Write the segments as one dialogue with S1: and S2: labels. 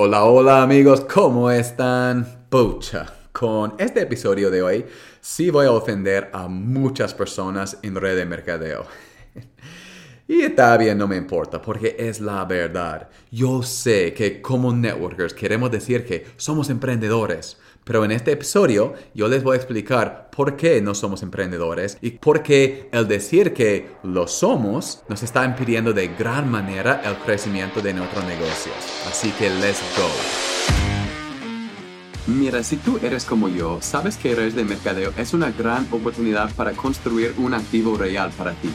S1: Hola, hola amigos, ¿cómo están? Pucha, con este episodio de hoy sí voy a ofender a muchas personas en red de mercadeo. Y está bien, no me importa, porque es la verdad. Yo sé que como networkers queremos decir que somos emprendedores, pero en este episodio yo les voy a explicar por qué no somos emprendedores y por qué el decir que lo somos nos está impidiendo de gran manera el crecimiento de nuestros negocios. Así que let's go.
S2: Mira, si tú eres como yo, sabes que redes de mercadeo es una gran oportunidad para construir un activo real para ti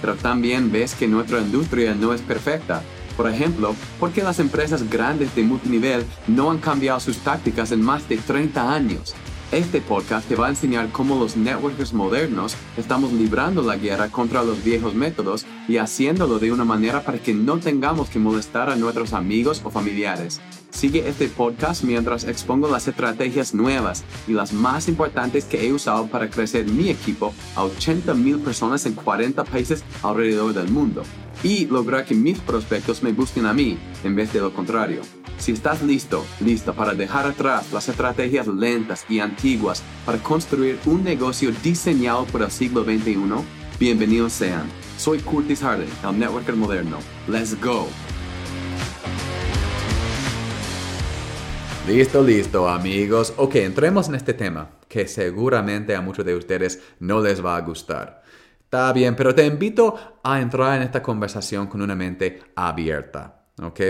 S2: pero también ves que nuestra industria no es perfecta. Por ejemplo, ¿por qué las empresas grandes de multinivel no han cambiado sus tácticas en más de 30 años? Este podcast te va a enseñar cómo los networkers modernos estamos librando la guerra contra los viejos métodos y haciéndolo de una manera para que no tengamos que molestar a nuestros amigos o familiares. Sigue este podcast mientras expongo las estrategias nuevas y las más importantes que he usado para crecer mi equipo a 80 mil personas en 40 países alrededor del mundo y lograr que mis prospectos me busquen a mí en vez de lo contrario. Si estás listo, lista para dejar atrás las estrategias lentas y antiguas para construir un negocio diseñado por el siglo XXI, bienvenidos sean. Soy Curtis Harden, el networker moderno. Let's go.
S1: Listo, listo amigos. Ok, entremos en este tema que seguramente a muchos de ustedes no les va a gustar. Está bien, pero te invito a entrar en esta conversación con una mente abierta. ¿Ok?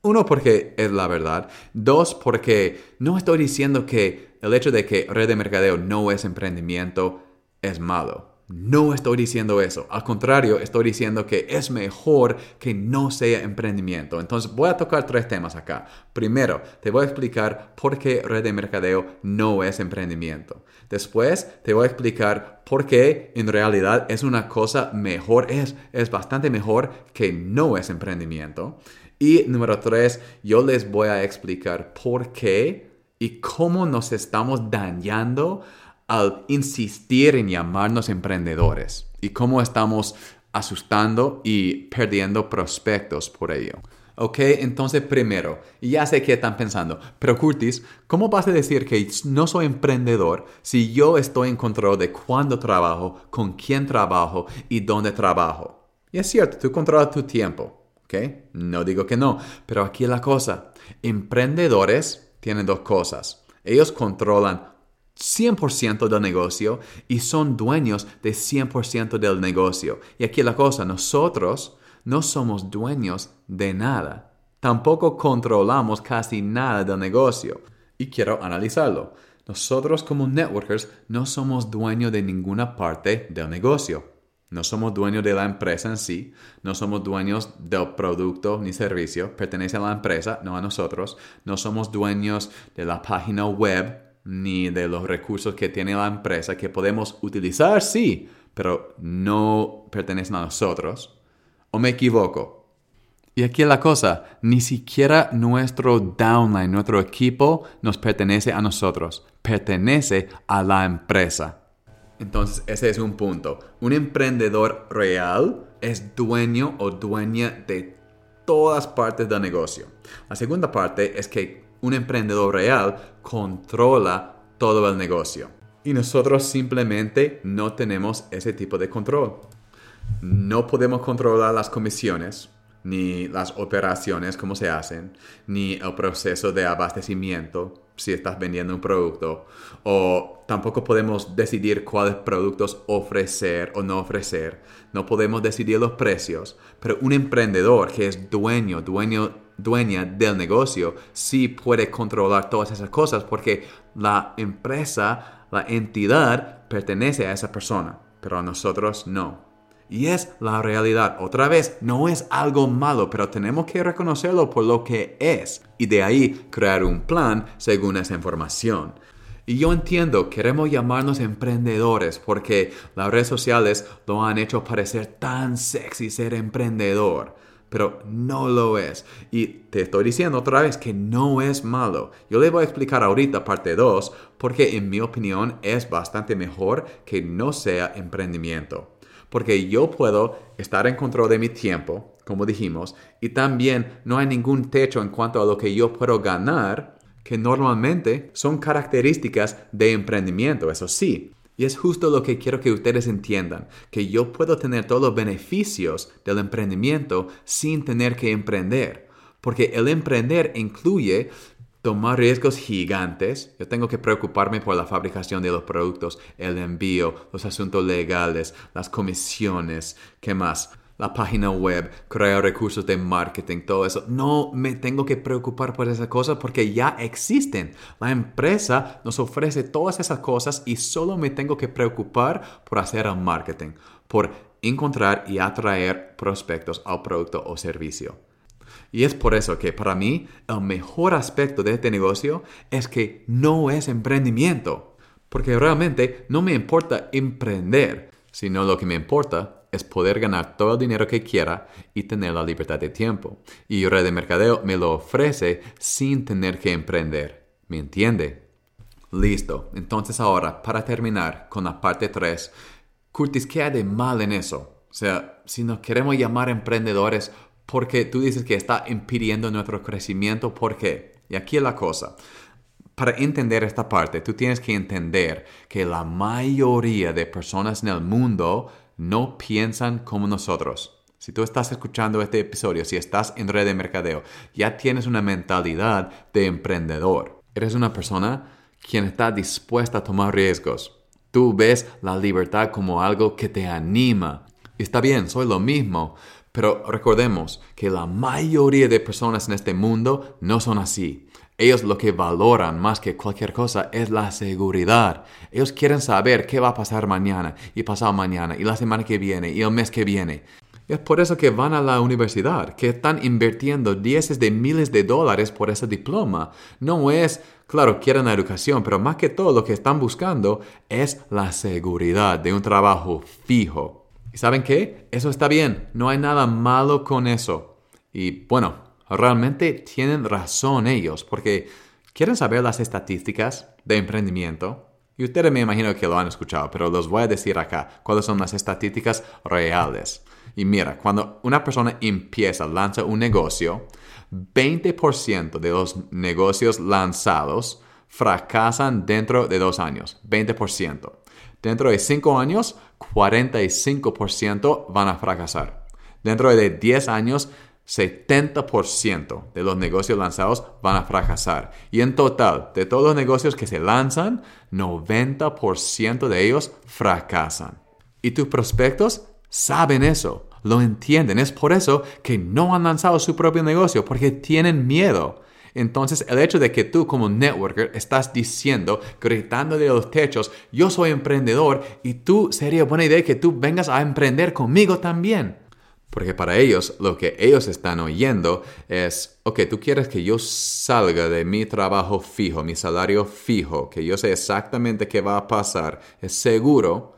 S1: Uno, porque es la verdad. Dos, porque no estoy diciendo que el hecho de que red de mercadeo no es emprendimiento es malo. No estoy diciendo eso. Al contrario, estoy diciendo que es mejor que no sea emprendimiento. Entonces voy a tocar tres temas acá. Primero, te voy a explicar por qué red de mercadeo no es emprendimiento. Después, te voy a explicar por qué en realidad es una cosa mejor, es, es bastante mejor que no es emprendimiento. Y número tres, yo les voy a explicar por qué y cómo nos estamos dañando al insistir en llamarnos emprendedores y cómo estamos asustando y perdiendo prospectos por ello. Ok, entonces primero, ya sé que están pensando, pero Curtis, ¿cómo vas a decir que no soy emprendedor si yo estoy en control de cuándo trabajo, con quién trabajo y dónde trabajo? Y es cierto, tú controlas tu tiempo, ¿ok? No digo que no, pero aquí la cosa, emprendedores tienen dos cosas. Ellos controlan 100% del negocio y son dueños de 100% del negocio. Y aquí la cosa, nosotros no somos dueños de nada. Tampoco controlamos casi nada del negocio. Y quiero analizarlo. Nosotros como networkers no somos dueños de ninguna parte del negocio. No somos dueños de la empresa en sí, no somos dueños del producto ni servicio, pertenece a la empresa, no a nosotros. No somos dueños de la página web ni de los recursos que tiene la empresa que podemos utilizar, sí, pero no pertenecen a nosotros. ¿O me equivoco? Y aquí la cosa, ni siquiera nuestro downline, nuestro equipo, nos pertenece a nosotros, pertenece a la empresa. Entonces, ese es un punto. Un emprendedor real es dueño o dueña de todas partes del negocio. La segunda parte es que un emprendedor real controla todo el negocio. Y nosotros simplemente no tenemos ese tipo de control. No podemos controlar las comisiones, ni las operaciones, cómo se hacen, ni el proceso de abastecimiento, si estás vendiendo un producto, o tampoco podemos decidir cuáles productos ofrecer o no ofrecer. No podemos decidir los precios, pero un emprendedor que es dueño, dueño, dueña del negocio, sí puede controlar todas esas cosas porque la empresa, la entidad pertenece a esa persona, pero a nosotros no. Y es la realidad. Otra vez, no es algo malo, pero tenemos que reconocerlo por lo que es. Y de ahí crear un plan según esa información. Y yo entiendo, queremos llamarnos emprendedores porque las redes sociales lo han hecho parecer tan sexy ser emprendedor. Pero no lo es. Y te estoy diciendo otra vez que no es malo. Yo le voy a explicar ahorita parte 2 porque en mi opinión es bastante mejor que no sea emprendimiento porque yo puedo estar en control de mi tiempo, como dijimos, y también no hay ningún techo en cuanto a lo que yo puedo ganar, que normalmente son características de emprendimiento, eso sí. Y es justo lo que quiero que ustedes entiendan, que yo puedo tener todos los beneficios del emprendimiento sin tener que emprender. Porque el emprender incluye tomar riesgos gigantes. Yo tengo que preocuparme por la fabricación de los productos, el envío, los asuntos legales, las comisiones, ¿qué más? La página web, crear recursos de marketing, todo eso. No me tengo que preocupar por esas cosas porque ya existen. La empresa nos ofrece todas esas cosas y solo me tengo que preocupar por hacer el marketing, por encontrar y atraer prospectos al producto o servicio. Y es por eso que para mí el mejor aspecto de este negocio es que no es emprendimiento. Porque realmente no me importa emprender, sino lo que me importa es poder ganar todo el dinero que quiera y tener la libertad de tiempo. Y Red de Mercadeo me lo ofrece sin tener que emprender. ¿Me entiende? Listo. Entonces ahora, para terminar con la parte 3, Curtis, ¿qué hay de mal en eso? O sea, si nos queremos llamar emprendedores, porque tú dices que está impidiendo nuestro crecimiento. ¿Por qué? Y aquí es la cosa. Para entender esta parte, tú tienes que entender que la mayoría de personas en el mundo no piensan como nosotros. Si tú estás escuchando este episodio, si estás en red de mercadeo, ya tienes una mentalidad de emprendedor. Eres una persona quien está dispuesta a tomar riesgos. Tú ves la libertad como algo que te anima. Y está bien, soy lo mismo, pero recordemos que la mayoría de personas en este mundo no son así. Ellos lo que valoran más que cualquier cosa es la seguridad. Ellos quieren saber qué va a pasar mañana y pasado mañana y la semana que viene y el mes que viene. Es por eso que van a la universidad, que están invirtiendo dieces de miles de dólares por ese diploma. No es, claro, quieren la educación, pero más que todo lo que están buscando es la seguridad de un trabajo fijo. ¿Y saben qué? Eso está bien, no hay nada malo con eso. Y bueno, realmente tienen razón ellos, porque quieren saber las estadísticas de emprendimiento. Y ustedes me imagino que lo han escuchado, pero los voy a decir acá cuáles son las estadísticas reales. Y mira, cuando una persona empieza, lanza un negocio, 20% de los negocios lanzados fracasan dentro de dos años. 20%. Dentro de 5 años, 45% van a fracasar. Dentro de 10 años, 70% de los negocios lanzados van a fracasar. Y en total, de todos los negocios que se lanzan, 90% de ellos fracasan. Y tus prospectos saben eso, lo entienden. Es por eso que no han lanzado su propio negocio, porque tienen miedo. Entonces, el hecho de que tú como networker estás diciendo, gritando de los techos, yo soy emprendedor y tú sería buena idea que tú vengas a emprender conmigo también. Porque para ellos lo que ellos están oyendo es, ok, tú quieres que yo salga de mi trabajo fijo, mi salario fijo, que yo sé exactamente qué va a pasar, es seguro,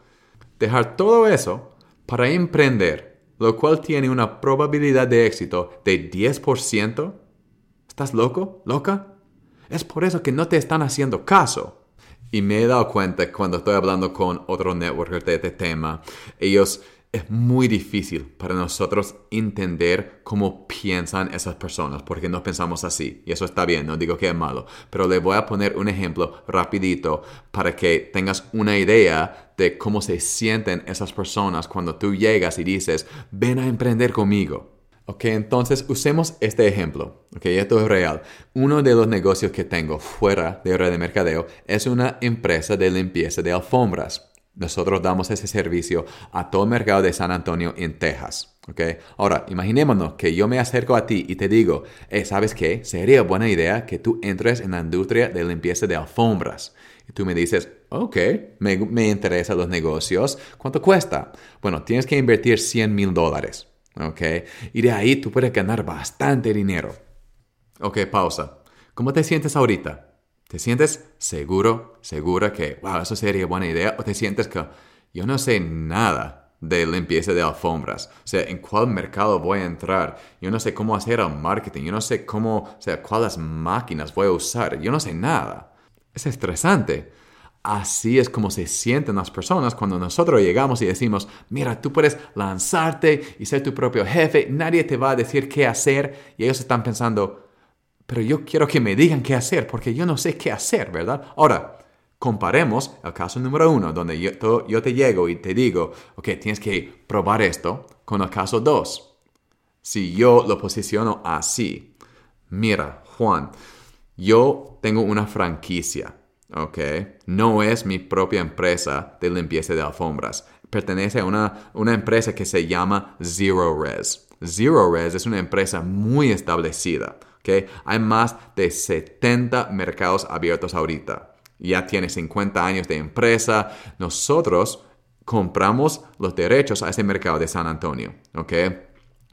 S1: dejar todo eso para emprender, lo cual tiene una probabilidad de éxito de 10%, ¿Estás loco? ¿Loca? Es por eso que no te están haciendo caso. Y me he dado cuenta cuando estoy hablando con otro networker de este tema, ellos es muy difícil para nosotros entender cómo piensan esas personas, porque no pensamos así. Y eso está bien, no digo que es malo, pero le voy a poner un ejemplo rapidito para que tengas una idea de cómo se sienten esas personas cuando tú llegas y dices, ven a emprender conmigo. Ok, entonces usemos este ejemplo. Ok, esto es real. Uno de los negocios que tengo fuera de red de mercadeo es una empresa de limpieza de alfombras. Nosotros damos ese servicio a todo el mercado de San Antonio en Texas. ¿ok? Ahora, imaginémonos que yo me acerco a ti y te digo, eh, ¿sabes qué? Sería buena idea que tú entres en la industria de limpieza de alfombras. Y tú me dices, ok, me, me interesan los negocios. ¿Cuánto cuesta? Bueno, tienes que invertir 100 mil dólares. ¿ok? Y de ahí tú puedes ganar bastante dinero. Ok, pausa. ¿Cómo te sientes ahorita? ¿Te sientes seguro, segura que, wow, eso sería buena idea? ¿O te sientes que yo no sé nada de limpieza de alfombras? O sea, ¿en cuál mercado voy a entrar? Yo no sé cómo hacer el marketing. Yo no sé cómo, o sea, cuáles máquinas voy a usar. Yo no sé nada. Es estresante. Así es como se sienten las personas cuando nosotros llegamos y decimos, mira, tú puedes lanzarte y ser tu propio jefe, nadie te va a decir qué hacer y ellos están pensando, pero yo quiero que me digan qué hacer porque yo no sé qué hacer, ¿verdad? Ahora, comparemos el caso número uno, donde yo, te llego y te digo, ok, tienes que probar esto, con el caso dos. Si yo lo posiciono así, mira, Juan, yo tengo una franquicia ¿ok? No es mi propia empresa de limpieza de alfombras. Pertenece a una empresa que se llama Zero Res. Zero Res es una empresa muy establecida, ¿ok? Hay más de 70 mercados abiertos ahorita. Ya tiene 50 años de empresa. Nosotros compramos los derechos a ese mercado de San Antonio, ¿ok?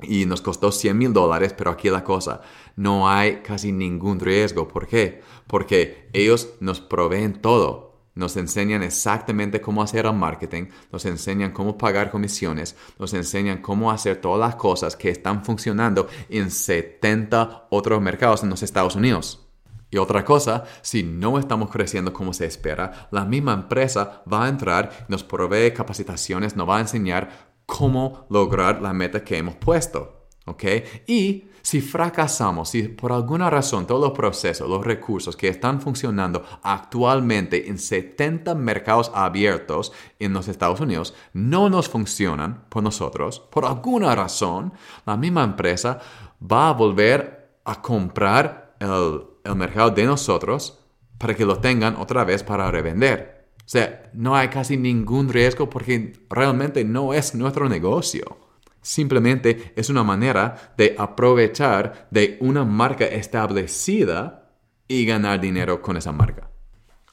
S1: y nos costó 100 mil dólares, pero aquí la cosa, no hay casi ningún riesgo. ¿Por qué? Porque ellos nos proveen todo. Nos enseñan exactamente cómo hacer el marketing, nos enseñan cómo pagar comisiones, nos enseñan cómo hacer todas las cosas que están funcionando en 70 otros mercados en los Estados Unidos. Y otra cosa, si no estamos creciendo como se espera, la misma empresa va a entrar, nos provee capacitaciones, nos va a enseñar cómo lograr la meta que hemos puesto. ¿Ok? Y si fracasamos, si por alguna razón todos los procesos, los recursos que están funcionando actualmente en 70 mercados abiertos en los Estados Unidos no nos funcionan por nosotros, por alguna razón, la misma empresa va a volver a comprar el, el mercado de nosotros para que lo tengan otra vez para revender. O sea, no hay casi ningún riesgo porque realmente no es nuestro negocio. Simplemente es una manera de aprovechar de una marca establecida y ganar dinero con esa marca.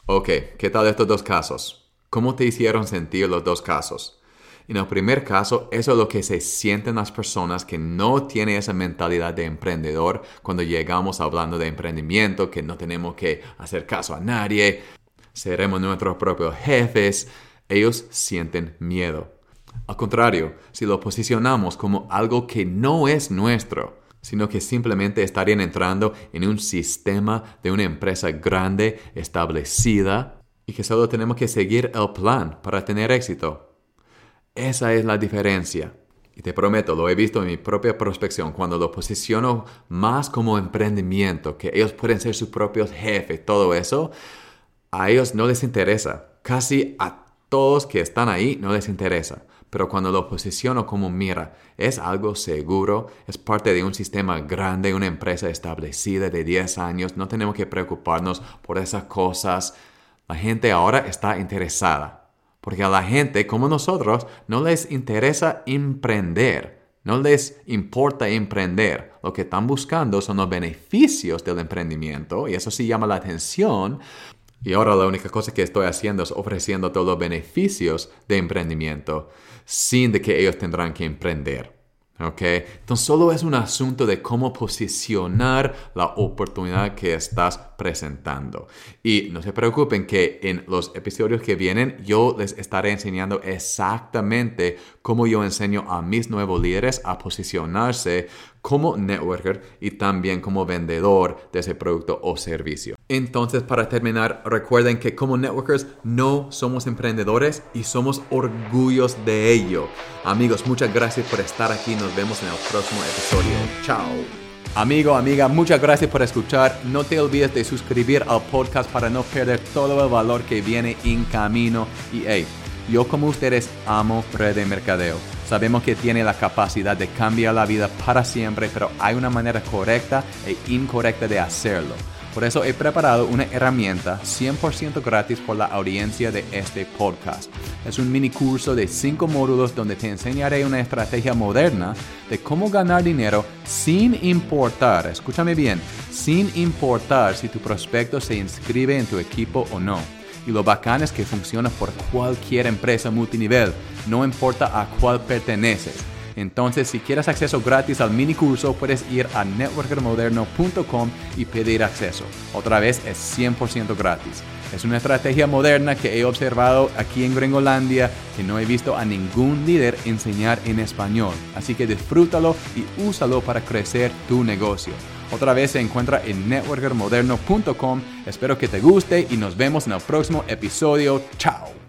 S1: Ok, ¿qué tal estos dos casos? ¿Cómo te hicieron sentir los dos casos? En el primer caso, eso es lo que se sienten las personas que no tienen esa mentalidad de emprendedor cuando llegamos hablando de emprendimiento, que no tenemos que hacer caso a nadie, seremos nuestros propios jefes, ellos sienten miedo. Al contrario, si lo posicionamos como algo que no es nuestro, sino que simplemente estarían entrando en un sistema de una empresa grande, establecida, y que solo tenemos que seguir el plan para tener éxito. Esa es la diferencia. Y te prometo, lo he visto en mi propia prospección, cuando lo posiciono más como emprendimiento, que ellos pueden ser sus propios jefes, todo eso, a ellos no les interesa. Casi a todos que están ahí no les interesa. Pero cuando lo posiciono como mira, es algo seguro, es parte de un sistema grande, una empresa establecida de 10 años, no tenemos que preocuparnos por esas cosas. La gente ahora está interesada. Porque a la gente como nosotros no les interesa emprender. No les importa emprender. Lo que están buscando son los beneficios del emprendimiento y eso sí llama la atención y ahora la única cosa que estoy haciendo es ofreciendo todos los beneficios de emprendimiento sin que ellos tendrán que emprender. ¿Ok? Entonces solo es un asunto de cómo posicionar la oportunidad que estás presentando. Y no se preocupen que en los episodios que vienen yo les estaré enseñando exactamente cómo yo enseño a mis nuevos líderes a posicionarse como networker y también como vendedor de ese producto o servicio. Entonces, para terminar, recuerden que como networkers no somos emprendedores y somos orgullos de ello. Amigos, muchas gracias por estar aquí. Nos vemos en el próximo episodio. Chao. Amigo, amiga, muchas gracias por escuchar. No te olvides de suscribir al podcast para no perder todo el valor que viene en camino. Y hey, yo como ustedes amo red de mercadeo. Sabemos que tiene la capacidad de cambiar la vida para siempre, pero hay una manera correcta e incorrecta de hacerlo. Por eso he preparado una herramienta 100% gratis por la audiencia de este podcast. Es un mini curso de 5 módulos donde te enseñaré una estrategia moderna de cómo ganar dinero sin importar, escúchame bien, sin importar si tu prospecto se inscribe en tu equipo o no. Y lo bacán es que funciona por cualquier empresa multinivel, no importa a cuál perteneces. Entonces, si quieres acceso gratis al mini curso, puedes ir a networkermoderno.com y pedir acceso. Otra vez es 100% gratis. Es una estrategia moderna que he observado aquí en Gringolandia que no he visto a ningún líder enseñar en español. Así que disfrútalo y úsalo para crecer tu negocio. Otra vez se encuentra en networkermoderno.com. Espero que te guste y nos vemos en el próximo episodio. Chao.